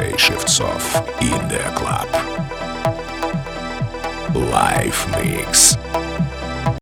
Shifts Шевцов. In the Club. Live Mix.